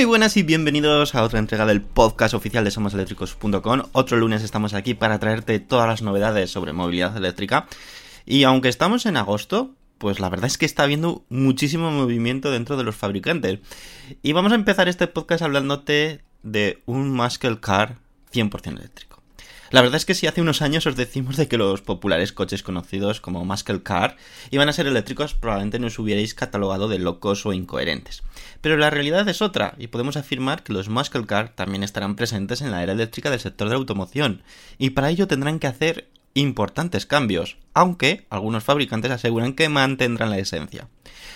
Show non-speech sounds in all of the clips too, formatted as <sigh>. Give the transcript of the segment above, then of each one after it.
Muy buenas y bienvenidos a otra entrega del podcast oficial de SomosEléctricos.com. Otro lunes estamos aquí para traerte todas las novedades sobre movilidad eléctrica. Y aunque estamos en agosto, pues la verdad es que está habiendo muchísimo movimiento dentro de los fabricantes. Y vamos a empezar este podcast hablándote de un Muscle Car 100% eléctrico. La verdad es que si hace unos años os decimos de que los populares coches conocidos como Muscle Car iban a ser eléctricos, probablemente nos hubierais catalogado de locos o incoherentes. Pero la realidad es otra, y podemos afirmar que los Muscle Car también estarán presentes en la era eléctrica del sector de la automoción, y para ello tendrán que hacer importantes cambios, aunque algunos fabricantes aseguran que mantendrán la esencia.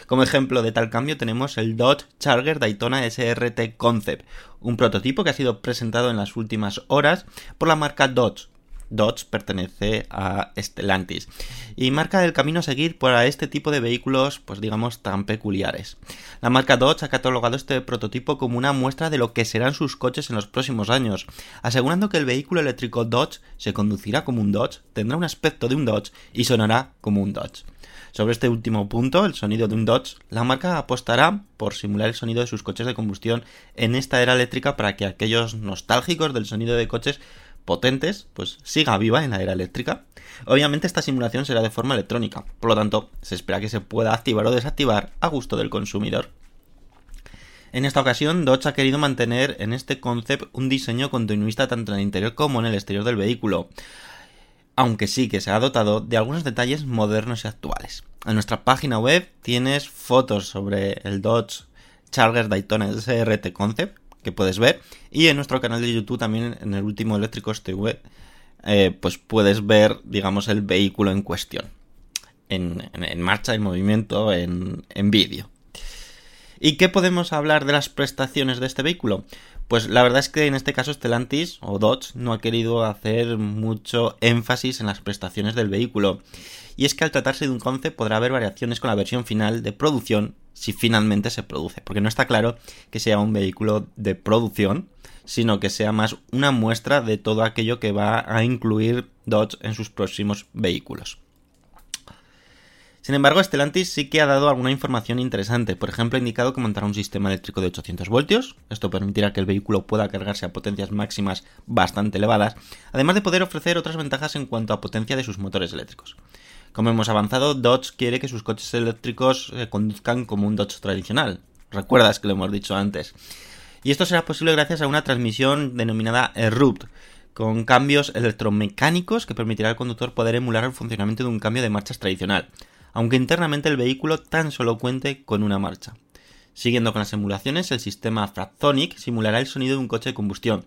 Como ejemplo de tal cambio tenemos el Dodge Charger Daytona SRT Concept, un prototipo que ha sido presentado en las últimas horas por la marca Dodge. Dodge pertenece a Stellantis y marca el camino a seguir para este tipo de vehículos, pues digamos, tan peculiares. La marca Dodge ha catalogado este prototipo como una muestra de lo que serán sus coches en los próximos años, asegurando que el vehículo eléctrico Dodge se conducirá como un Dodge, tendrá un aspecto de un Dodge y sonará como un Dodge. Sobre este último punto, el sonido de un Dodge, la marca apostará por simular el sonido de sus coches de combustión en esta era eléctrica para que aquellos nostálgicos del sonido de coches potentes, pues siga viva en la era eléctrica. Obviamente esta simulación será de forma electrónica, por lo tanto se espera que se pueda activar o desactivar a gusto del consumidor. En esta ocasión, Dodge ha querido mantener en este concept un diseño continuista tanto en el interior como en el exterior del vehículo, aunque sí que se ha dotado de algunos detalles modernos y actuales. En nuestra página web tienes fotos sobre el Dodge Charger Daytona SRT Concept que puedes ver y en nuestro canal de YouTube también en el último Eléctricos TV eh, pues puedes ver digamos el vehículo en cuestión en, marcha, en movimiento, en, en vídeo. ¿Y qué podemos hablar de las prestaciones de este vehículo? Pues la verdad es que en este caso Stellantis o Dodge no ha querido hacer mucho énfasis en las prestaciones del vehículo. Y es que al tratarse de un concept podrá haber variaciones con la versión final de producción si finalmente se produce. Porque no está claro que sea un vehículo de producción, sino que sea más una muestra de todo aquello que va a incluir Dodge en sus próximos vehículos. Sin embargo, Stellantis sí que ha dado alguna información interesante. Por ejemplo, ha indicado que montará un sistema eléctrico de 800 voltios. Esto permitirá que el vehículo pueda cargarse a potencias máximas bastante elevadas, además de poder ofrecer otras ventajas en cuanto a potencia de sus motores eléctricos. Como hemos avanzado, Dodge quiere que sus coches eléctricos eh, conduzcan como un Dodge tradicional. Recuerdas que lo hemos dicho antes. Y esto será posible gracias a una transmisión denominada Erupt, con cambios electromecánicos que permitirá al conductor poder emular el funcionamiento de un cambio de marchas tradicional, aunque internamente el vehículo tan solo cuente con una marcha. Siguiendo con las emulaciones, el sistema Fraphonic simulará el sonido de un coche de combustión.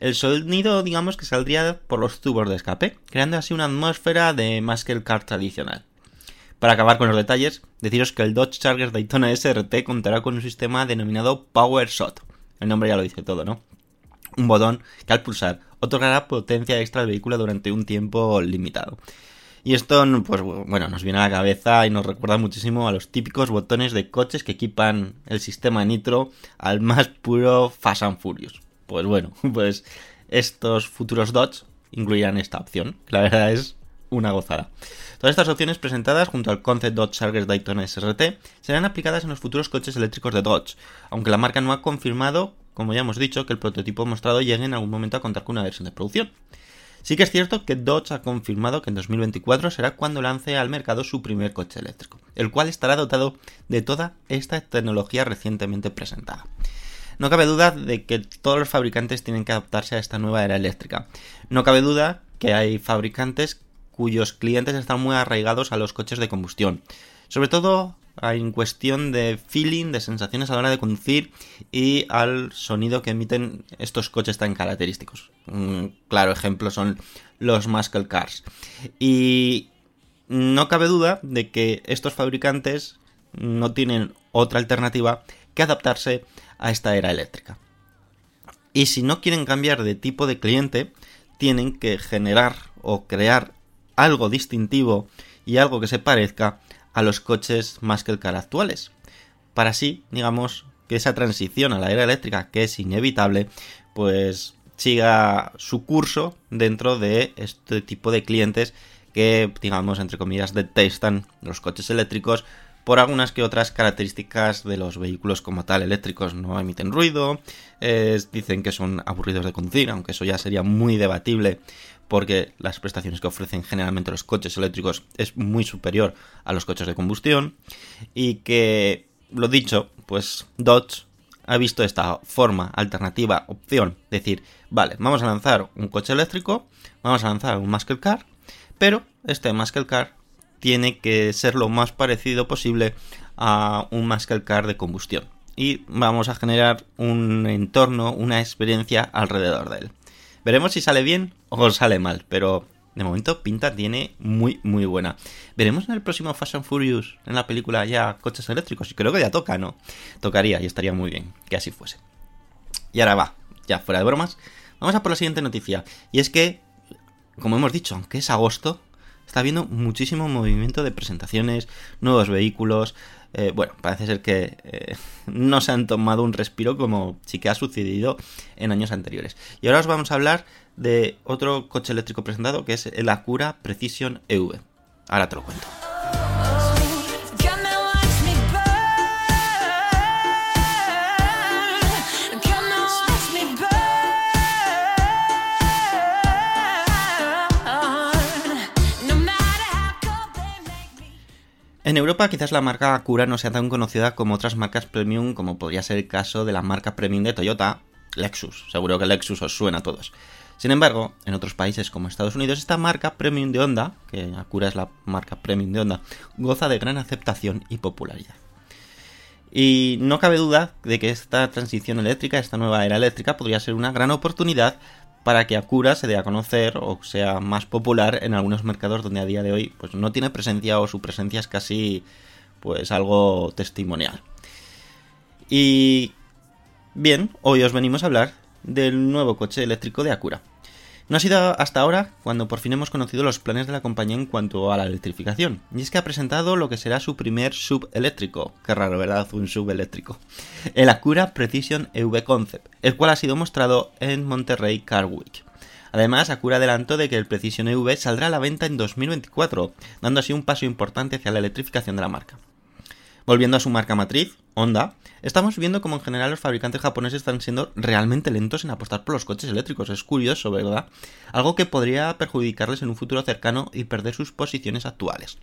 El sonido, digamos, que saldría por los tubos de escape, creando así una atmósfera de muscle car tradicional. Para acabar con los detalles, deciros que el Dodge Charger Daytona SRT contará con un sistema denominado Power Shot. El nombre ya lo dice todo, ¿no? Un botón que al pulsar otorgará potencia extra al vehículo durante un tiempo limitado. Y esto, pues bueno, nos viene a la cabeza y nos recuerda muchísimo a los típicos botones de coches que equipan el sistema nitro al más puro Fast and Furious. Pues bueno, <laughs> pues estos futuros Dodge incluirán esta opción. La verdad es una gozada. Todas estas opciones presentadas junto al Concept Dodge Charger Daytona SRT serán aplicadas en los futuros coches eléctricos de Dodge, aunque la marca no ha confirmado, como ya hemos dicho, que el prototipo mostrado llegue en algún momento a contar con una versión de producción. Sí que es cierto que Dodge ha confirmado que en 2024 será cuando lance al mercado su primer coche eléctrico, el cual estará dotado de toda esta tecnología recientemente presentada. No cabe duda de que todos los fabricantes tienen que adaptarse a esta nueva era eléctrica. No cabe duda que hay fabricantes cuyos clientes están muy arraigados a los coches de combustión. Sobre todo en cuestión de feeling, de sensaciones a la hora de conducir y al sonido que emiten estos coches tan característicos. Un claro ejemplo son los muscle cars. Y no cabe duda de que estos fabricantes no tienen otra alternativa que adaptarse a esta era eléctrica. Y si no quieren cambiar de tipo de cliente, tienen que generar o crear algo distintivo y algo que se parezca a los coches más que el car actuales. Para así, digamos, que esa transición a la era eléctrica, que es inevitable, pues siga su curso dentro de este tipo de clientes que, digamos, entre comillas, detestan los coches eléctricos por algunas que otras características de los vehículos como tal eléctricos. No emiten ruido, dicen que son aburridos de conducir, aunque eso ya sería muy debatible porque las prestaciones que ofrecen generalmente los coches eléctricos es muy superior a los coches de combustión y que, lo dicho, pues Dodge ha visto esta forma, alternativa, opción, decir, vale, vamos a lanzar un coche eléctrico, vamos a lanzar un muscle car, pero este muscle car tiene que ser lo más parecido posible a un muscle car de combustión. Y vamos a generar un entorno, una experiencia alrededor de él. Veremos si sale bien o sale mal, pero de momento pinta tiene muy, muy buena. Veremos en el próximo Fast and Furious, en la película ya coches eléctricos. Y creo que ya toca, ¿no? Tocaría y estaría muy bien que así fuese. Y ahora va, ya fuera de bromas, vamos a por la siguiente noticia. Y es que, como hemos dicho, aunque es agosto, está habiendo muchísimo movimiento de presentaciones, nuevos vehículos. Eh, bueno, parece ser que eh, <laughs> no se han tomado un respiro como sí que ha sucedido en años anteriores. Y ahora os vamos a hablar de otro coche eléctrico presentado que es el Acura Precision EV. Ahora te lo cuento. En Europa quizás la marca Acura no sea tan conocida como otras marcas premium como podría ser el caso de la marca premium de Toyota, Lexus. Seguro que Lexus os suena a todos. Sin embargo, en otros países como Estados Unidos, esta marca premium de Honda, que Acura es la marca premium de Honda, goza de gran aceptación y popularidad. Y no cabe duda de que esta transición eléctrica, esta nueva era eléctrica, podría ser una gran oportunidad para que Acura se dé a conocer o sea más popular en algunos mercados donde a día de hoy pues no tiene presencia o su presencia es casi pues algo testimonial. Y bien, hoy os venimos a hablar del nuevo coche eléctrico de Acura. No ha sido hasta ahora cuando por fin hemos conocido los planes de la compañía en cuanto a la electrificación, y es que ha presentado lo que será su primer sub eléctrico, qué raro, ¿verdad? Un sub eléctrico, el Acura Precision EV Concept, el cual ha sido mostrado en Monterrey Car Week. Además, Acura adelantó de que el Precision EV saldrá a la venta en 2024, dando así un paso importante hacia la electrificación de la marca. Volviendo a su marca matriz, Honda, estamos viendo como en general los fabricantes japoneses están siendo realmente lentos en apostar por los coches eléctricos. Es curioso, ¿verdad? Algo que podría perjudicarles en un futuro cercano y perder sus posiciones actuales.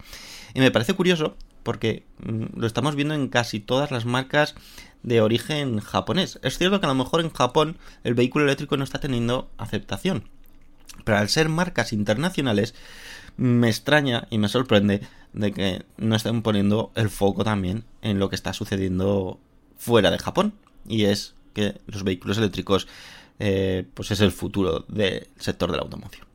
Y me parece curioso porque mm, lo estamos viendo en casi todas las marcas de origen japonés. Es cierto que a lo mejor en Japón el vehículo eléctrico no está teniendo aceptación. Pero al ser marcas internacionales, me extraña y me sorprende de que no estén poniendo el foco también en lo que está sucediendo fuera de Japón. Y es que los vehículos eléctricos eh, pues es el futuro del sector de la automoción.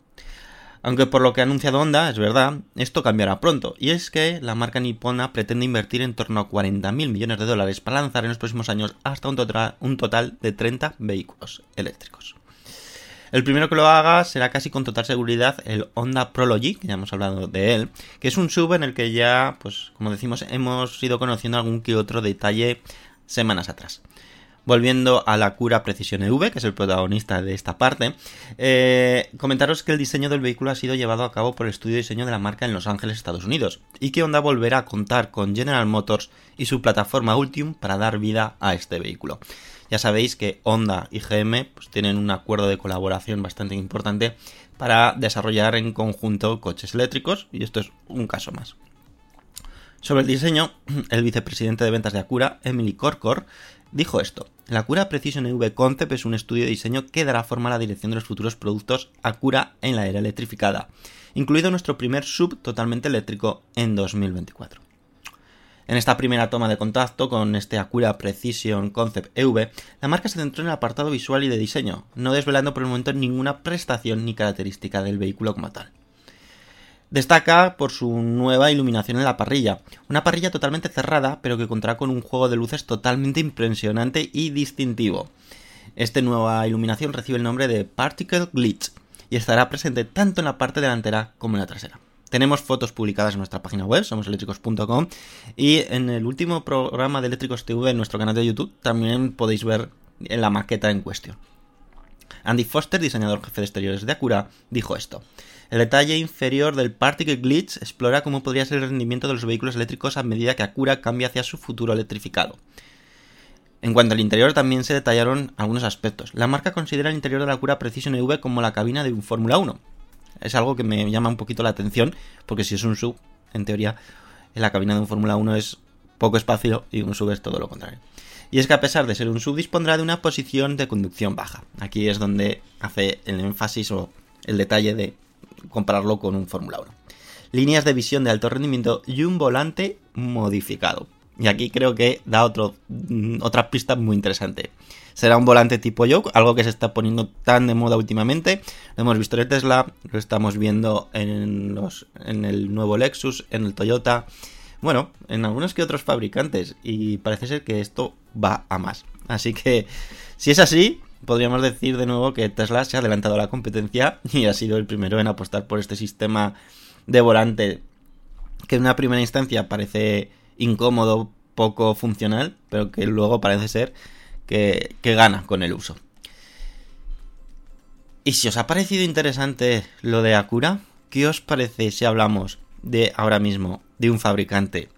Aunque por lo que ha anunciado Honda, es verdad, esto cambiará pronto. Y es que la marca nipona pretende invertir en torno a 40.000 millones de dólares para lanzar en los próximos años hasta un total, un total de 30 vehículos eléctricos. El primero que lo haga será casi con total seguridad el Honda Prology, que ya hemos hablado de él, que es un sub en el que ya, pues como decimos, hemos ido conociendo algún que otro detalle semanas atrás. Volviendo a la Cura Precision EV, que es el protagonista de esta parte, eh, comentaros que el diseño del vehículo ha sido llevado a cabo por el estudio de diseño de la marca en Los Ángeles, Estados Unidos, y que Honda volverá a contar con General Motors y su plataforma Ultium para dar vida a este vehículo. Ya sabéis que Honda y GM pues, tienen un acuerdo de colaboración bastante importante para desarrollar en conjunto coches eléctricos, y esto es un caso más. Sobre el diseño, <clears throat> el vicepresidente de ventas de Acura, Emily Corcor, dijo esto. La Acura Precision EV Concept es un estudio de diseño que dará forma a la dirección de los futuros productos Acura en la era electrificada, incluido nuestro primer sub totalmente eléctrico en 2024. En esta primera toma de contacto con este Acura Precision Concept EV, la marca se centró en el apartado visual y de diseño, no desvelando por el momento ninguna prestación ni característica del vehículo como tal. Destaca por su nueva iluminación en la parrilla, una parrilla totalmente cerrada, pero que contará con un juego de luces totalmente impresionante y distintivo. Esta nueva iluminación recibe el nombre de Particle Glitch y estará presente tanto en la parte delantera como en la trasera. Tenemos fotos publicadas en nuestra página web, somoseléctricos.com, y en el último programa de Eléctricos TV en nuestro canal de YouTube también podéis ver la maqueta en cuestión. Andy Foster, diseñador jefe de exteriores de Acura, dijo esto. El detalle inferior del Particle Glitch explora cómo podría ser el rendimiento de los vehículos eléctricos a medida que Acura cambia hacia su futuro electrificado. En cuanto al interior también se detallaron algunos aspectos. La marca considera el interior de la Acura Precision EV como la cabina de un Fórmula 1. Es algo que me llama un poquito la atención, porque si es un sub, en teoría, en la cabina de un Fórmula 1 es poco espacio y un sub es todo lo contrario. Y es que a pesar de ser un sub dispondrá de una posición de conducción baja. Aquí es donde hace el énfasis o el detalle de compararlo con un Fórmula 1. Líneas de visión de alto rendimiento y un volante modificado. Y aquí creo que da otro, mm, otra pista muy interesante. Será un volante tipo yoke, algo que se está poniendo tan de moda últimamente. Lo hemos visto en el Tesla, lo estamos viendo en, el nuevo Lexus, en el Toyota. Bueno, en algunos que otros fabricantes. Y parece ser que esto va a más. Así que, si es así, podríamos decir de nuevo que Tesla se ha adelantado a la competencia y ha sido el primero en apostar por este sistema de volante que en una primera instancia parece incómodo, poco funcional, pero que luego parece ser que, gana con el uso. Y si os ha parecido interesante lo de Acura, ¿qué os parece si hablamos de ahora mismo de un fabricante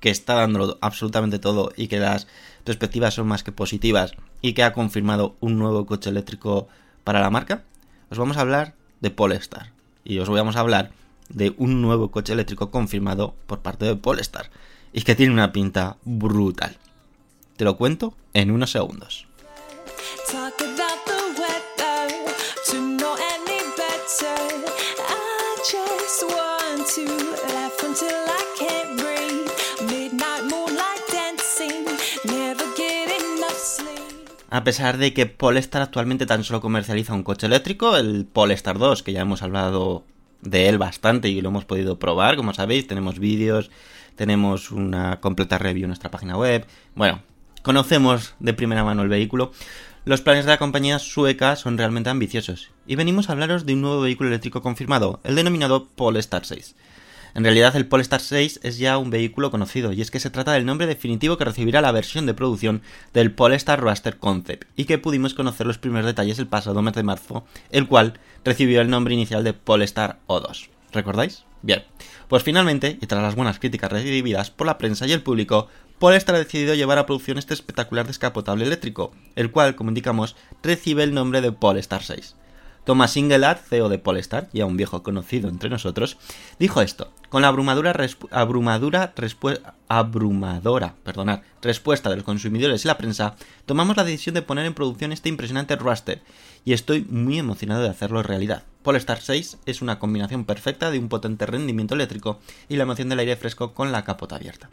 que está dándolo absolutamente todo y que las perspectivas son más que positivas y que ha confirmado un nuevo coche eléctrico para la marca? Os vamos a hablar de Polestar y os vamos a hablar de un nuevo coche eléctrico confirmado por parte de Polestar y que tiene una pinta brutal. Te lo cuento en unos segundos. A pesar de que Polestar actualmente tan solo comercializa un coche eléctrico, el Polestar 2, que ya hemos hablado de él bastante y lo hemos podido probar, como sabéis, tenemos vídeos, tenemos una completa review en nuestra página web. Bueno, conocemos de primera mano el vehículo. Los planes de la compañía sueca son realmente ambiciosos y venimos a hablaros de un nuevo vehículo eléctrico confirmado, el denominado Polestar 6. En realidad el Polestar 6 es ya un vehículo conocido y es que se trata del nombre definitivo que recibirá la versión de producción del Polestar Roadster Concept y que pudimos conocer los primeros detalles el pasado mes de marzo, el cual recibió el nombre inicial de Polestar O2. ¿Recordáis? Bien, pues finalmente, y tras las buenas críticas recibidas por la prensa y el público, Polestar ha decidido llevar a producción este espectacular descapotable eléctrico, el cual, como indicamos, recibe el nombre de Polestar 6. Thomas Ingelad, CEO de Polestar, ya un viejo conocido entre nosotros, dijo esto: Con la abrumadura respue- abrumadora respuesta de los consumidores y la prensa, tomamos la decisión de poner en producción este impresionante Raster, y estoy muy emocionado de hacerlo realidad. Polestar 6 es una combinación perfecta de un potente rendimiento eléctrico y la emoción del aire fresco con la capota abierta.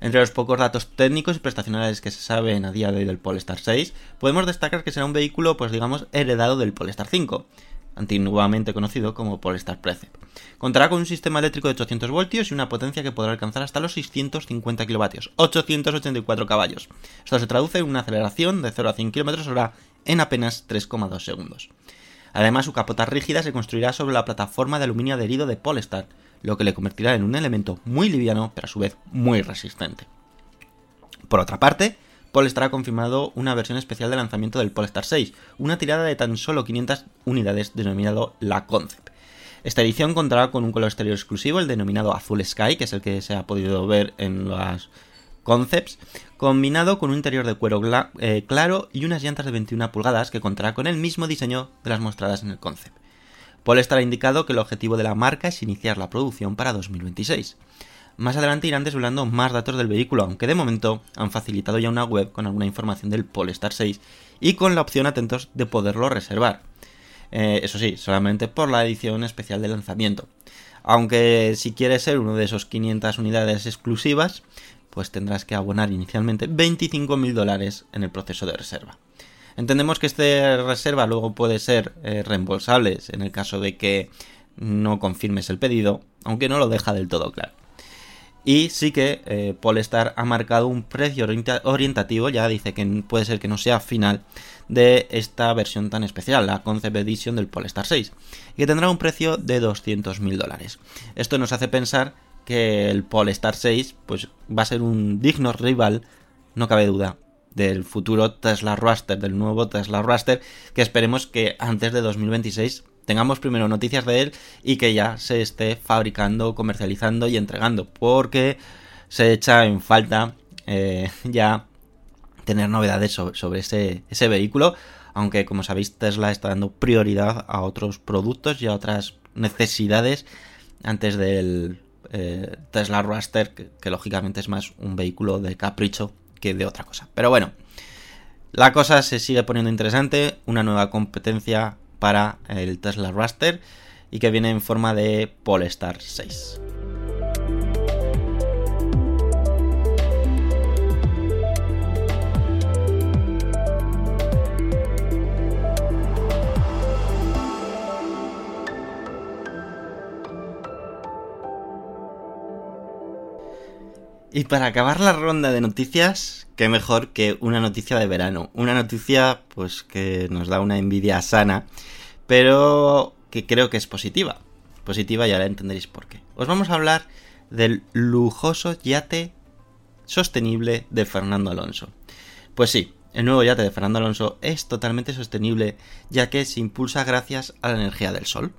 Entre los pocos datos técnicos y prestacionales que se saben a día de hoy del Polestar 6, podemos destacar que será un vehículo, pues digamos, heredado del Polestar 5, antiguamente conocido como Polestar Precept. Contará con un sistema eléctrico de 800 voltios y una potencia que podrá alcanzar hasta los 650 kilovatios, 884 caballos. Esto se traduce en una aceleración de 0 a 100 km hora en apenas 3,2 segundos. Además, su capota rígida se construirá sobre la plataforma de aluminio adherido de Polestar, lo que le convertirá en un elemento muy liviano, pero a su vez muy resistente. Por otra parte, Polestar ha confirmado una versión especial de lanzamiento del Polestar 6, una tirada de tan solo 500 unidades denominado la Concept. Esta edición contará con un color exterior exclusivo, el denominado Azul Sky, que es el que se ha podido ver en las Concepts, combinado con un interior de cuero eh, claro y unas llantas de 21 pulgadas que contará con el mismo diseño de las mostradas en el Concept. Polestar ha indicado que el objetivo de la marca es iniciar la producción para 2026. Más adelante irán desvelando más datos del vehículo, aunque de momento han facilitado ya una web con alguna información del Polestar 6 y con la opción atentos de poderlo reservar. Eh, eso sí, solamente por la edición especial de lanzamiento. Aunque si quieres ser uno de esos 500 unidades exclusivas, pues tendrás que abonar inicialmente 25.000 dólares en el proceso de reserva. Entendemos que esta reserva luego puede ser eh, reembolsable en el caso de que no confirmes el pedido, aunque no lo deja del todo claro. Y sí que eh, Polestar ha marcado un precio orienta- orientativo, ya dice que puede ser que no sea final, de esta versión tan especial, la Concept Edition del Polestar 6, y que tendrá un precio de 200.000 dólares. Esto nos hace pensar que el Polestar 6 pues, va a ser un digno rival, no cabe duda, del futuro Tesla Roadster, del nuevo Tesla Roadster, que esperemos que antes de 2026 tengamos primero noticias de él y que ya se esté fabricando, comercializando y entregando, porque se echa en falta eh, ya tener novedades sobre, ese, ese vehículo, aunque como sabéis Tesla está dando prioridad a otros productos y a otras necesidades antes del eh, Tesla Roadster, que, que lógicamente es más un vehículo de capricho que de otra cosa. Pero bueno, la cosa se sigue poniendo interesante, una nueva competencia para el Tesla Raster y que viene en forma de Polestar 6. Y para acabar la ronda de noticias, qué mejor que una noticia de verano. Una noticia pues que nos da una envidia sana, pero que creo que es positiva. Positiva y ahora entenderéis por qué. Os vamos a hablar del lujoso yate sostenible de Fernando Alonso. Pues sí, el nuevo yate de Fernando Alonso es totalmente sostenible ya que se impulsa gracias a la energía del sol.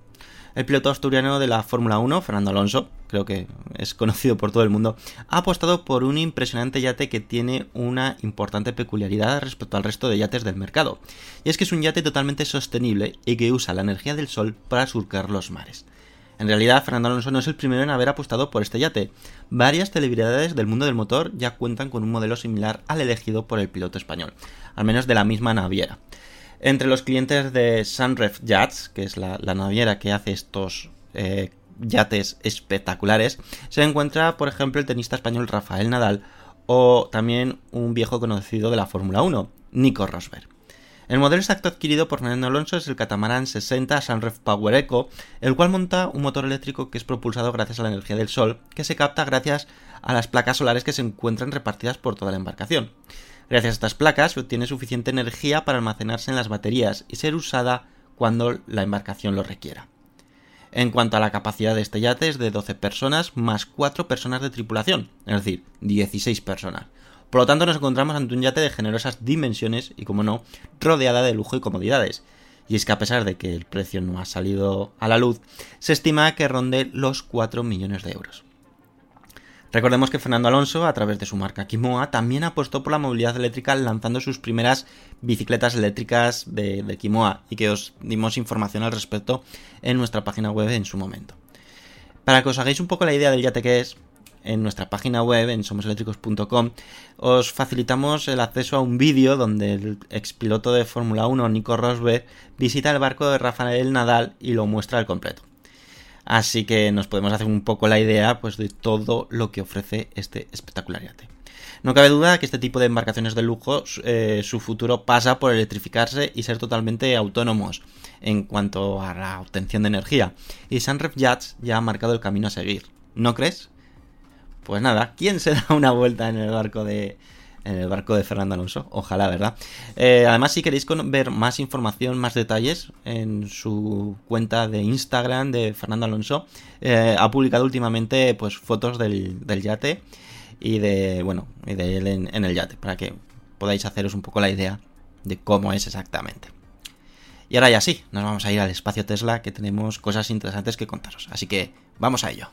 El piloto asturiano de la Fórmula 1, Fernando Alonso, creo que es conocido por todo el mundo, ha apostado por un impresionante yate que tiene una importante peculiaridad respecto al resto de yates del mercado. Y es que es un yate totalmente sostenible y que usa la energía del sol para surcar los mares. En realidad, Fernando Alonso no es el primero en haber apostado por este yate. Varias celebridades del mundo del motor ya cuentan con un modelo similar al elegido por el piloto español, al menos de la misma naviera. Entre los clientes de Sunref Yachts, que es la, naviera que hace estos eh, yates espectaculares, se encuentra, por ejemplo, el tenista español Rafael Nadal o también un viejo conocido de la Fórmula 1, Nico Rosberg. El modelo exacto adquirido por Fernando Alonso es el Catamarán 60 Sunref Power Eco, el cual monta un motor eléctrico que es propulsado gracias a la energía del sol, que se capta gracias a las placas solares que se encuentran repartidas por toda la embarcación. Gracias a estas placas se obtiene suficiente energía para almacenarse en las baterías y ser usada cuando la embarcación lo requiera. En cuanto a la capacidad de este yate es de 12 personas más 4 personas de tripulación, es decir, 16 personas. Por lo tanto nos encontramos ante un yate de generosas dimensiones y, como no, rodeada de lujo y comodidades. Y es que a pesar de que el precio no ha salido a la luz, se estima que ronde los 4 millones de euros. Recordemos que Fernando Alonso, a través de su marca Kimoa, también apostó por la movilidad eléctrica lanzando sus primeras bicicletas eléctricas de, de, Kimoa y que os dimos información al respecto en nuestra página web en su momento. Para que os hagáis un poco la idea del yate que es, en nuestra página web, en somoseléctricos.com, os facilitamos el acceso a un vídeo donde el expiloto de Fórmula 1, Nico Rosberg, visita el barco de Rafael Nadal y lo muestra al completo. Así que nos podemos hacer un poco la idea pues, de todo lo que ofrece este espectacular yate. No cabe duda que este tipo de embarcaciones de lujo, eh, su futuro pasa por electrificarse y ser totalmente autónomos en cuanto a la obtención de energía. Y Sunref Yachts ya ha marcado el camino a seguir. ¿No crees? Pues nada, ¿quién se da una vuelta en el barco de, en el barco de Fernando Alonso. Ojalá, ¿verdad? Eh, además, si queréis ver más información, más detalles, en su cuenta de Instagram de Fernando Alonso, eh, ha publicado últimamente pues fotos del, del, yate y de, bueno, y de él en, en, el yate, para que podáis haceros un poco la idea de cómo es exactamente. Y ahora ya sí, nos vamos a ir al espacio Tesla que tenemos cosas interesantes que contaros. Así que vamos a ello.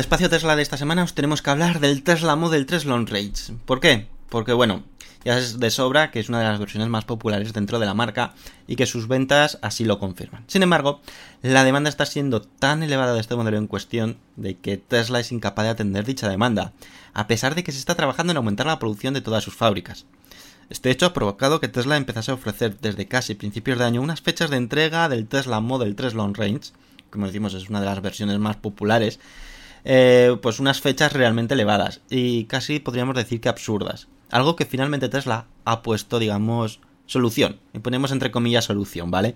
Espacio Tesla de esta semana os tenemos que hablar del Tesla Model 3 Long Range. ¿Por qué? Porque bueno, ya es de sobra que es una de las versiones más populares dentro de la marca y que sus ventas así lo confirman. Sin embargo, la demanda está siendo tan elevada de este modelo en cuestión de que Tesla es incapaz de atender dicha demanda, a pesar de que se está trabajando en aumentar la producción de todas sus fábricas. Este hecho ha provocado que Tesla empezase a ofrecer desde casi principios de año unas fechas de entrega del Tesla Model 3 Long Range, como decimos es una de las versiones más populares, eh, pues unas fechas realmente elevadas y casi podríamos decir que absurdas. Algo que finalmente Tesla ha puesto, digamos, solución. Y ponemos entre comillas solución, ¿vale?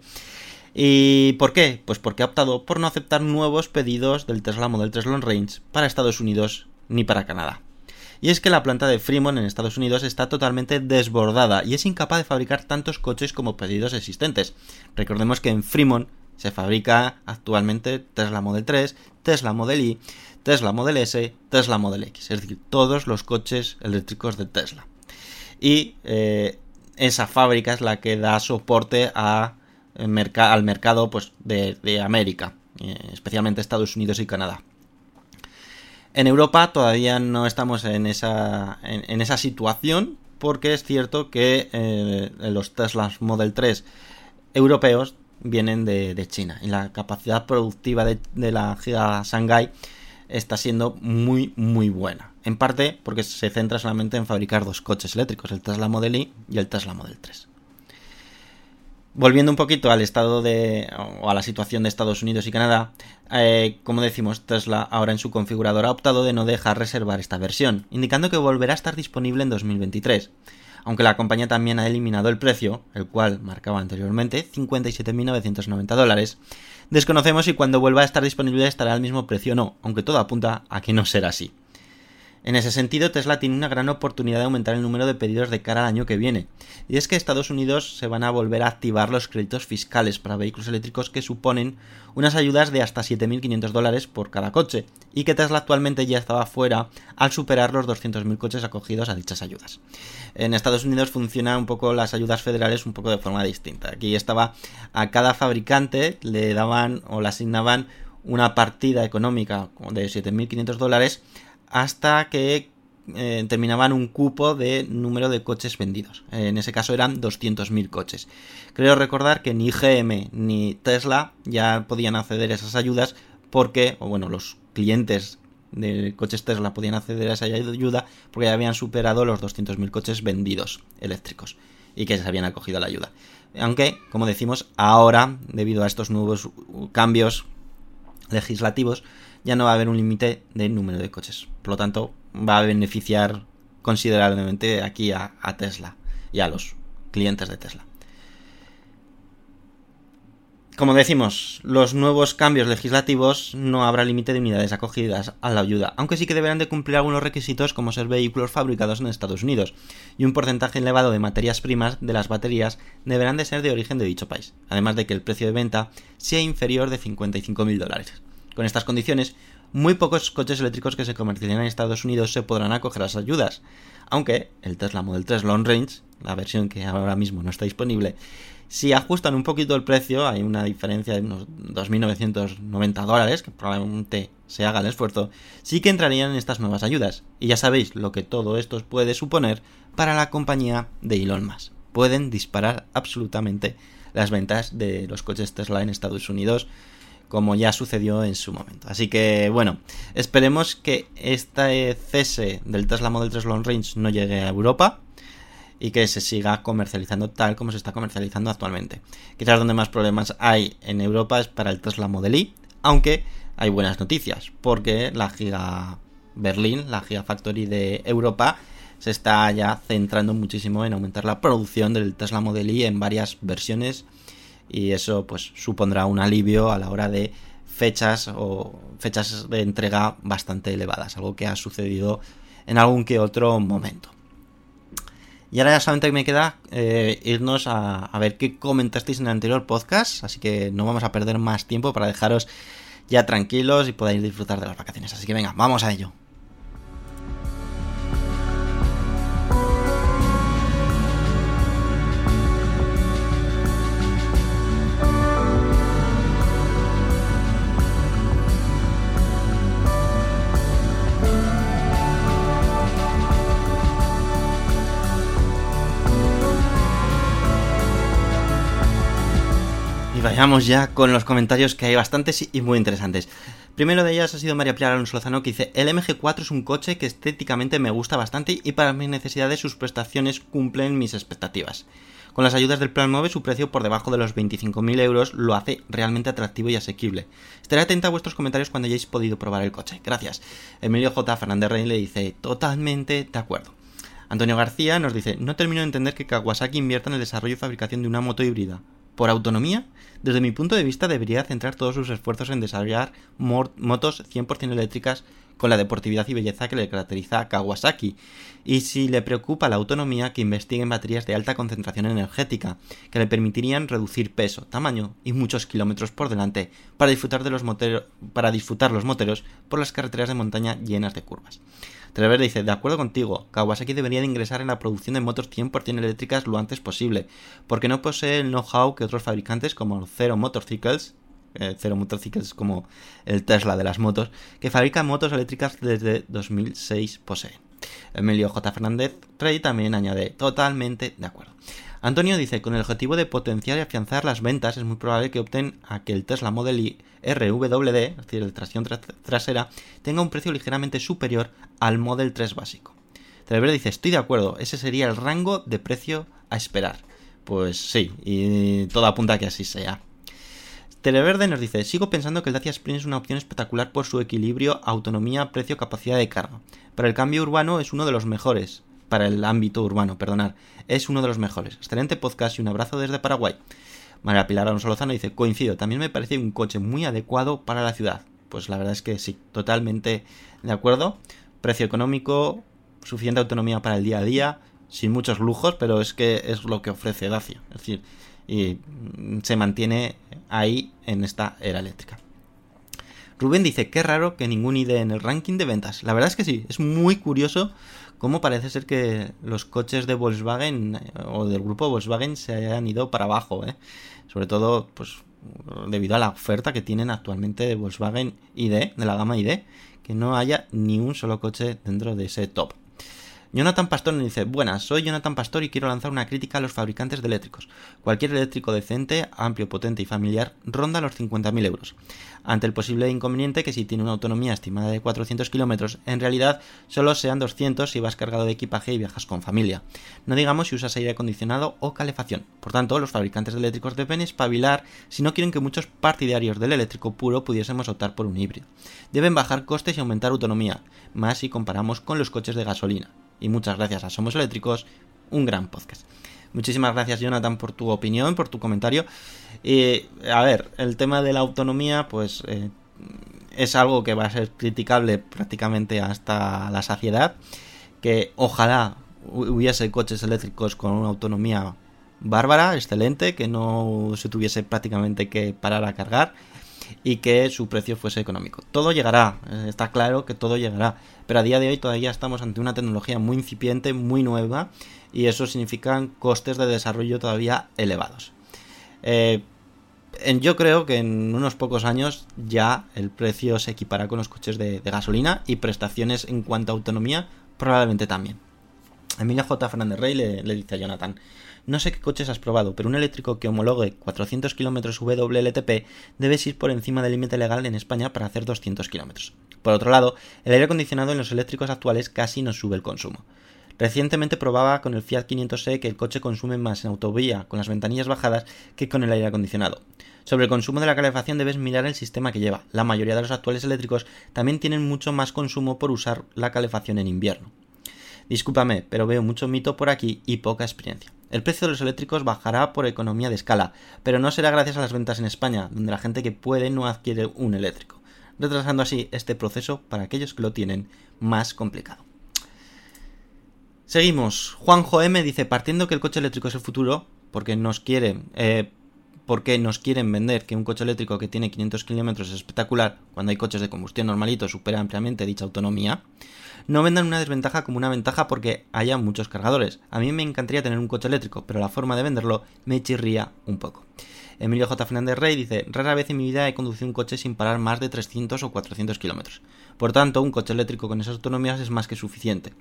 ¿Y por qué? Pues porque ha optado por no aceptar nuevos pedidos del Tesla Model 3 Long Range para Estados Unidos ni para Canadá. Y es que la planta de Fremont en Estados Unidos está totalmente desbordada y es incapaz de fabricar tantos coches como pedidos existentes. Recordemos que en Fremont se fabrica actualmente Tesla Model 3, Tesla Model Y, Tesla Model S, Tesla Model X, es decir, todos los coches eléctricos de Tesla. Y eh, esa fábrica es la que da soporte eh, al mercado pues, de, América, eh, especialmente Estados Unidos y Canadá. En Europa todavía no estamos en esa, situación porque es cierto que los Teslas Model 3 europeos vienen de, China y la capacidad productiva de, de la giga Shanghai está siendo muy muy buena. En parte porque se centra solamente en fabricar dos coches eléctricos, el Tesla Model Y y el Tesla Model 3. Volviendo un poquito al estado de. o a la situación de Estados Unidos y Canadá, eh, como decimos, Tesla ahora en su configurador ha optado de no dejar reservar esta versión, indicando que volverá a estar disponible en 2023. Aunque la compañía también ha eliminado el precio, el cual marcaba anteriormente 57.990 dólares, desconocemos si cuando vuelva a estar disponible estará al mismo precio o no, aunque todo apunta a que no será así. En ese sentido, Tesla tiene una gran oportunidad de aumentar el número de pedidos de cara al año que viene. Y es que Estados Unidos se van a volver a activar los créditos fiscales para vehículos eléctricos que suponen unas ayudas de hasta 7.500 dólares por cada coche, y que Tesla actualmente ya estaba fuera al superar los 200.000 coches acogidos a dichas ayudas. En Estados Unidos funciona un poco las ayudas federales un poco de forma distinta. Aquí estaba a cada fabricante le daban o le asignaban una partida económica de 7.500 dólares hasta que eh, terminaban un cupo de número de coches vendidos. En ese caso eran 200.000 coches. Creo recordar que ni GM ni Tesla ya podían acceder a esas ayudas porque, o bueno, los clientes de coches Tesla podían acceder a esa ayuda porque ya habían superado los 200.000 coches vendidos eléctricos y que se habían acogido a la ayuda. Aunque, como decimos, ahora, debido a estos nuevos cambios legislativos, ya no va a haber un límite de número de coches. Por lo tanto, va a beneficiar considerablemente aquí a, Tesla y a los clientes de Tesla. Como decimos, los nuevos cambios legislativos no habrá límite de unidades acogidas a la ayuda, aunque sí que deberán de cumplir algunos requisitos como ser vehículos fabricados en Estados Unidos, y un porcentaje elevado de materias primas de las baterías deberán de ser de origen de dicho país, además de que el precio de venta sea inferior de 55.000 dólares. Con estas condiciones, muy pocos coches eléctricos que se comercializan en Estados Unidos se podrán acoger a las ayudas, aunque el Tesla Model 3 Long Range, la versión que ahora mismo no está disponible, si ajustan un poquito el precio, hay una diferencia de unos 2.990 dólares, que probablemente se haga el esfuerzo, sí que entrarían en estas nuevas ayudas. Y ya sabéis lo que todo esto puede suponer para la compañía de Elon Musk. Pueden disparar absolutamente las ventas de los coches Tesla en Estados Unidos como ya sucedió en su momento. Así que bueno, esperemos que este cese del Tesla Model 3 Long Range no llegue a Europa y que se siga comercializando tal como se está comercializando actualmente. Quizás donde más problemas hay en Europa es para el Tesla Model Y, aunque hay buenas noticias, porque la Giga Berlín, la Giga Factory de Europa, se está ya centrando muchísimo en aumentar la producción del Tesla Model Y en varias versiones y eso pues supondrá un alivio a la hora de fechas o fechas de entrega bastante elevadas, algo que ha sucedido en algún que otro momento. Y ahora ya solamente me queda eh, irnos a, a, ver qué comentasteis en el anterior podcast, así que no vamos a perder más tiempo para dejaros ya tranquilos y podáis disfrutar de las vacaciones. Así que venga, vamos a ello. Vayamos ya con los comentarios que hay bastantes y muy interesantes. Primero de ellas ha sido María Pilar Alonso Lozano que dice, el MG4 es un coche que estéticamente me gusta bastante y para mis necesidades sus prestaciones cumplen mis expectativas. Con las ayudas del plan MOVE su precio por debajo de los 25.000 euros lo hace realmente atractivo y asequible. Estaré atenta a vuestros comentarios cuando hayáis podido probar el coche. Gracias. Emilio J. Fernández Rey le dice, totalmente de acuerdo. Antonio García nos dice, no termino de entender que Kawasaki invierta en el desarrollo y fabricación de una moto híbrida. ¿Por autonomía? Desde mi punto de vista debería centrar todos sus esfuerzos en desarrollar motos 100% eléctricas con la deportividad y belleza que le caracteriza a Kawasaki. Y si le preocupa la autonomía, que investigue en baterías de alta concentración energética, que le permitirían reducir peso, tamaño y muchos kilómetros por delante para disfrutar, de los para disfrutar los moteros por las carreteras de montaña llenas de curvas. Trever dice, de acuerdo contigo, Kawasaki debería de ingresar en la producción de motos 100% eléctricas lo antes posible, porque no posee el know-how que otros fabricantes como Zero Motorcycles, eh, Zero Motorcycles como el Tesla de las motos, que fabrican motos eléctricas desde 2006 poseen. Emilio J. Fernández Rey también añade, totalmente de acuerdo. Antonio dice, con el objetivo de potenciar y afianzar las ventas, es muy probable que opten a que el Tesla Model Y RWD, es decir, el tracción trasera, tenga un precio ligeramente superior al Model 3 básico. Telever dice, estoy de acuerdo, ese sería el rango de precio a esperar. Pues sí, y todo apunta a que así sea. Televerde nos dice, sigo pensando que el Dacia Spring es una opción espectacular por su equilibrio, autonomía, precio, capacidad de carga. Para el cambio urbano es uno de los mejores para el ámbito urbano, perdonar. Es uno de los mejores. Excelente podcast y un abrazo desde Paraguay. María Pilar Alonso Lozano dice, coincido, también me parece un coche muy adecuado para la ciudad. Pues la verdad es que sí, totalmente de acuerdo. Precio económico, suficiente autonomía para el día a día, sin muchos lujos, pero es que es lo que ofrece Dacia. Es decir, y se mantiene ahí en esta era eléctrica. Rubén dice, qué raro que ningún ID en el ranking de ventas. La verdad es que sí, es muy curioso cómo parece ser que los coches de Volkswagen eh, o del grupo Volkswagen se hayan ido para abajo, ¿eh? sobre todo pues debido a la oferta que tienen actualmente de Volkswagen ID, de la gama ID, que no haya ni un solo coche dentro de ese top. Jonathan Pastor nos dice, buenas, soy Jonathan Pastor y quiero lanzar una crítica a los fabricantes de eléctricos. Cualquier eléctrico decente, amplio, potente y familiar ronda los 50.000 euros. Ante el posible inconveniente que si tiene una autonomía estimada de 400 kilómetros, en realidad solo sean 200 si vas cargado de equipaje y viajas con familia. No digamos si usas aire acondicionado o calefacción. Por tanto, los fabricantes de eléctricos deben espabilar si no quieren que muchos partidarios del eléctrico puro pudiésemos optar por un híbrido. Deben bajar costes y aumentar autonomía, más si comparamos con los coches de gasolina y muchas gracias a Somos Eléctricos, un gran podcast. Muchísimas gracias Jonathan por tu opinión, por tu comentario. Y a ver, el tema de la autonomía, pues eh, es algo que va a ser criticable prácticamente hasta la saciedad. Que ojalá hubiese coches eléctricos con una autonomía bárbara, excelente, que no se tuviese prácticamente que parar a cargar y que su precio fuese económico. Todo llegará, eh, está claro que todo llegará, pero a día de hoy todavía estamos ante una tecnología muy incipiente, muy nueva, y eso significa costes de desarrollo todavía elevados. Eh, yo creo que en unos pocos años ya el precio se equipará con los coches de, gasolina y prestaciones en cuanto a autonomía probablemente también. Emilia J. Fernández Rey le, le dice a Jonathan, no sé qué coches has probado, pero un eléctrico que homologue 400 km WLTP debes ir por encima del límite legal en España para hacer 200 km. Por otro lado, el aire acondicionado en los eléctricos actuales casi no sube el consumo. Recientemente probaba con el Fiat 500e que el coche consume más en autovía con las ventanillas bajadas que con el aire acondicionado. Sobre el consumo de la calefacción debes mirar el sistema que lleva. La mayoría de los actuales eléctricos también tienen mucho más consumo por usar la calefacción en invierno. Discúlpame, pero veo mucho mito por aquí y poca experiencia. El precio de los eléctricos bajará por economía de escala, pero no será gracias a las ventas en España, donde la gente que puede no adquiere un eléctrico, retrasando así este proceso para aquellos que lo tienen más complicado. Seguimos. Juanjo M dice, partiendo que el coche eléctrico es el futuro, porque nos quieren, eh, porque nos quieren vender que un coche eléctrico que tiene 500 kilómetros es espectacular, cuando hay coches de combustión normalito supera ampliamente dicha autonomía, no vendan una desventaja como una ventaja porque haya muchos cargadores. A mí me encantaría tener un coche eléctrico, pero la forma de venderlo me chirría un poco. Emilio J. Fernández Rey dice, rara vez en mi vida he conducido un coche sin parar más de 300 o 400 kilómetros. Por tanto, un coche eléctrico con esas autonomías es más que suficiente.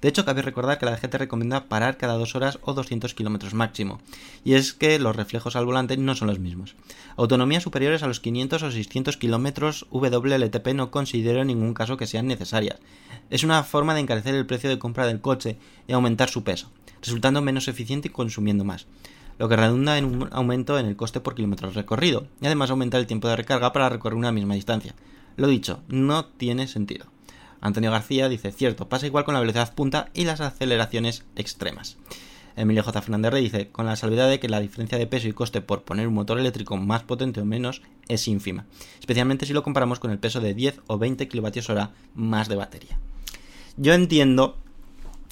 De hecho, cabe recordar que la DGT recomienda parar cada 2 horas o 200 kilómetros máximo, y es que los reflejos al volante no son los mismos. Autonomías superiores a los 500 o 600 kilómetros WLTP no considero en ningún caso que sean necesarias. Es una forma de encarecer el precio de compra del coche y aumentar su peso, resultando menos eficiente y consumiendo más lo que redunda en un aumento en el coste por kilómetro recorrido, y además aumenta el tiempo de recarga para recorrer una misma distancia. Lo dicho, no tiene sentido. Antonio García dice, cierto, pasa igual con la velocidad punta y las aceleraciones extremas. Emilio J. Fernández Rey dice, con la salvedad de que la diferencia de peso y coste por poner un motor eléctrico más potente o menos es ínfima, especialmente si lo comparamos con el peso de 10 o 20 kWh más de batería. Yo entiendo,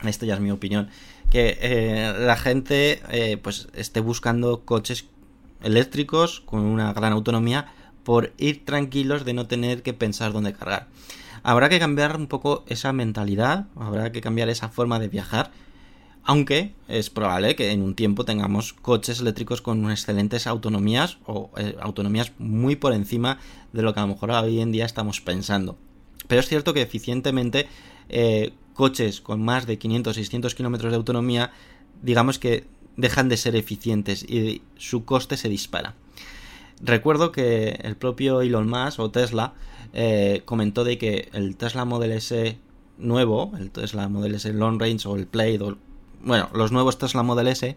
esto ya es mi opinión, que eh, la gente eh, pues esté buscando coches eléctricos con una gran autonomía por ir tranquilos de no tener que pensar dónde cargar. Habrá que cambiar un poco esa mentalidad, habrá que cambiar esa forma de viajar, aunque es probable que en un tiempo tengamos coches eléctricos con excelentes autonomías o eh, autonomías muy por encima de lo que a lo mejor hoy en día estamos pensando. Pero es cierto que eficientemente eh, coches con más de 500-600 kilómetros de autonomía, digamos que dejan de ser eficientes y su coste se dispara. Recuerdo que el propio Elon Musk o Tesla eh, comentó de que el Tesla Model S nuevo, el Tesla Model S Long Range o el Play, bueno, los nuevos Tesla Model S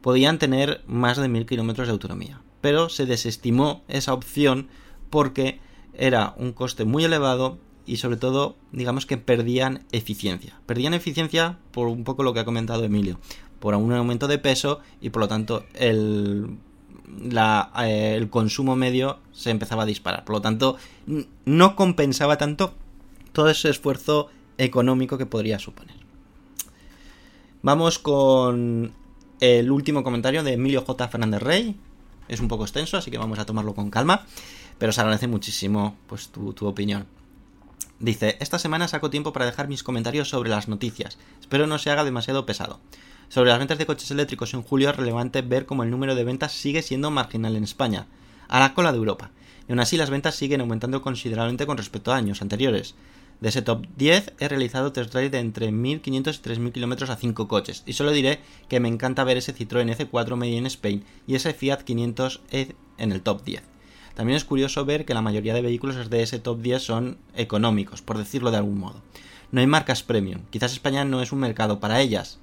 podían tener más de 1000 kilómetros de autonomía, pero se desestimó esa opción porque era un coste muy elevado y sobre todo, digamos que perdían eficiencia. Perdían eficiencia por un poco lo que ha comentado Emilio, por un aumento de peso y por lo tanto el, eh, el consumo medio se empezaba a disparar. Por lo tanto, no compensaba tanto todo ese esfuerzo económico que podría suponer. Vamos con el último comentario de Emilio J. Fernández Rey. Es un poco extenso, así que vamos a tomarlo con calma. Pero se agradece muchísimo pues, tu opinión. Dice, esta semana saco tiempo para dejar mis comentarios sobre las noticias. Espero no se haga demasiado pesado. Sobre las ventas de coches eléctricos en julio es relevante ver cómo el número de ventas sigue siendo marginal en España, a la cola de Europa. Y aún así las ventas siguen aumentando considerablemente con respecto a años anteriores. De ese top 10 he realizado test drive de entre 1500 y 3000 kilómetros a 5 coches. Y solo diré que me encanta ver ese Citroën C4 Made in Spain y ese Fiat 500e en el top 10. También es curioso ver que la mayoría de vehículos de ese top 10 son económicos, por decirlo de algún modo. No hay marcas premium, quizás España no es un mercado para ellas.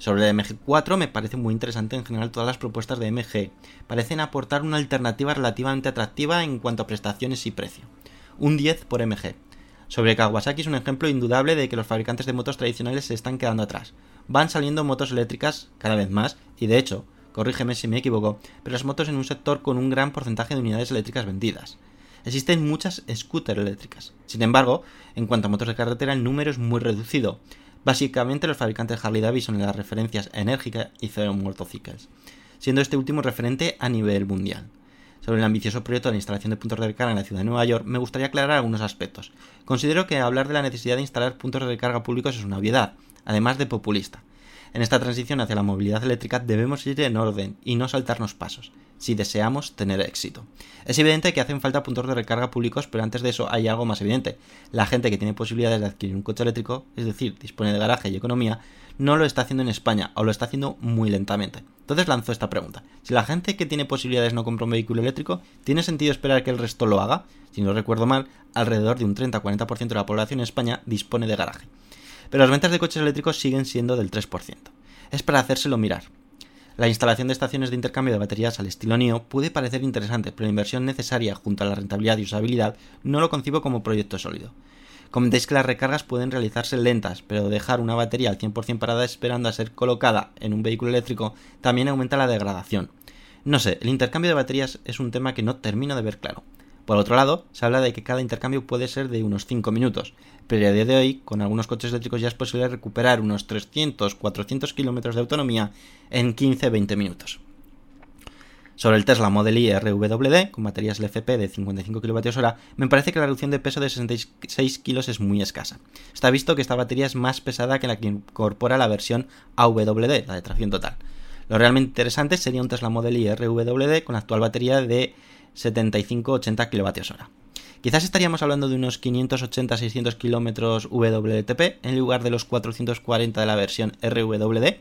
Sobre el MG4 me parece muy interesante en general todas las propuestas de MG. Parecen aportar una alternativa relativamente atractiva en cuanto a prestaciones y precio. Un 10 por MG. Sobre Kawasaki es un ejemplo indudable de que los fabricantes de motos tradicionales se están quedando atrás. Van saliendo motos eléctricas cada vez más y de hecho corrígeme si me equivoco, pero las motos en un sector con un gran porcentaje de unidades eléctricas vendidas. Existen muchas scooters eléctricas. Sin embargo, en cuanto a motos de carretera, el número es muy reducido. Básicamente, los fabricantes Harley Davidson en las referencias Enérgica y Zero Motorcycles, siendo este último referente a nivel mundial. Sobre el ambicioso proyecto de la instalación de puntos de recarga en la ciudad de Nueva York, me gustaría aclarar algunos aspectos. Considero que hablar de la necesidad de instalar puntos de recarga públicos es una obviedad, además de populista. En esta transición hacia la movilidad eléctrica debemos ir en orden y no saltarnos pasos, si deseamos tener éxito. Es evidente que hacen falta puntos de recarga públicos, pero antes de eso hay algo más evidente. La gente que tiene posibilidades de adquirir un coche eléctrico, es decir, dispone de garaje y economía, no lo está haciendo en España o lo está haciendo muy lentamente. Entonces lanzo esta pregunta. Si la gente que tiene posibilidades no compra un vehículo eléctrico, ¿tiene sentido esperar que el resto lo haga? Si no recuerdo mal, alrededor de un 30-40% de la población en España dispone de garaje pero las ventas de coches eléctricos siguen siendo del 3%. Es para hacérselo mirar. La instalación de estaciones de intercambio de baterías al estilo NIO puede parecer interesante, pero la inversión necesaria junto a la rentabilidad y usabilidad no lo concibo como proyecto sólido. Comentáis que las recargas pueden realizarse lentas, pero dejar una batería al 100% parada esperando a ser colocada en un vehículo eléctrico también aumenta la degradación. No sé, el intercambio de baterías es un tema que no termino de ver claro. Por otro lado, se habla de que cada intercambio puede ser de unos 5 minutos, pero a día de hoy, con algunos coches eléctricos ya es posible recuperar unos 300-400 kilómetros de autonomía en 15-20 minutos. Sobre el Tesla Model Y RWD, con baterías LFP de 55 kWh, me parece que la reducción de peso de 66 kg es muy escasa. Está visto que esta batería es más pesada que la que incorpora la versión AWD, la de tracción total. Lo realmente interesante sería un Tesla Model Y RWD con la actual batería de 75-80 kWh. Quizás estaríamos hablando de unos 580-600 km WLTP en lugar de los 440 de la versión RWD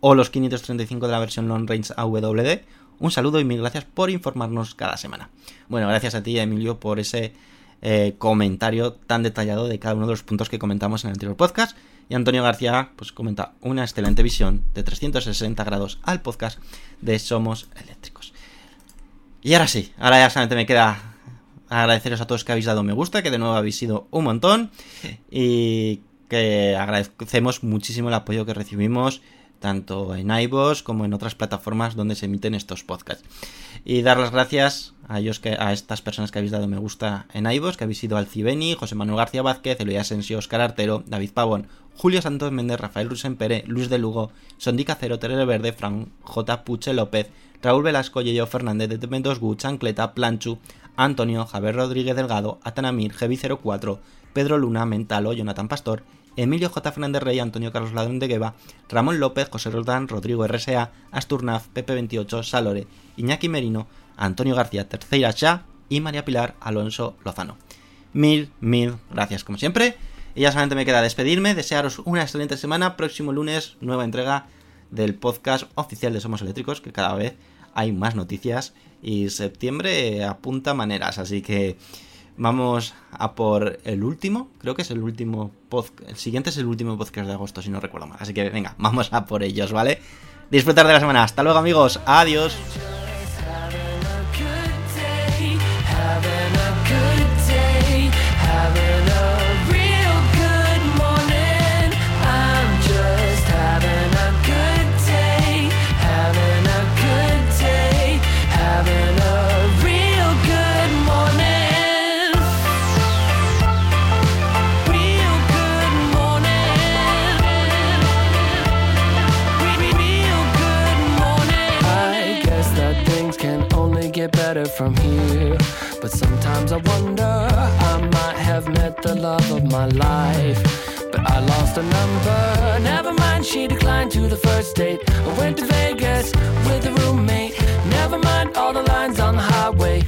o los 535 de la versión Long Range AWD un saludo y mil gracias por informarnos cada semana. Bueno, gracias a ti, Emilio, por ese eh, comentario tan detallado de cada uno de los puntos que comentamos en el anterior podcast. Y Antonio García, pues comenta una excelente visión de 360 grados al podcast de Somos Eléctricos. Y ahora sí, ahora ya solamente me queda agradeceros a todos que habéis dado me gusta, que de nuevo habéis sido un montón. <laughs> Y que agradecemos muchísimo el apoyo que recibimos tanto en iVoox como en otras plataformas donde se emiten estos podcasts. Y dar las gracias a ellos que, a estas personas que habéis dado me gusta en iVoox, que habéis sido Alcibeni, José Manuel García Vázquez, Eloy Asensio, Oscar Artero, David Pavón, Julio Santos Méndez, Rafael Pere, Luis de Lugo, Sondi Cacero, Terere Verde, Fran J. Puche López, Raúl Velasco, Yeyo Fernández de Gu, Chancleta, Planchu, Antonio, Javier Rodríguez Delgado, Atanamir, Gevi04, Pedro Luna, Mentalo, Jonathan Pastor, Emilio J. Fernández Rey, Antonio Carlos Ladrón de Gueva, Ramón López, José Rodán, Rodrigo RSA, Asturnaf, Pepe 28, Salore, Iñaki Merino, Antonio García, Terceira Chá y María Pilar Alonso Lozano. Mil, mil gracias como siempre. Y ya solamente me queda despedirme, desearos una excelente semana. Próximo lunes, nueva entrega del podcast oficial de Somos Eléctricos, que cada vez hay más noticias y septiembre apunta maneras, así que Vamos a por el último, creo que es el último podcast, el siguiente es el último podcast de agosto si no recuerdo mal, así que venga, vamos a por ellos, ¿vale? Disfrutar de la semana, hasta luego amigos, adiós. Love of my life. But I lost a number. Never mind, she declined to the first date. I went to Vegas with a roommate. Never mind all the lines on the highway.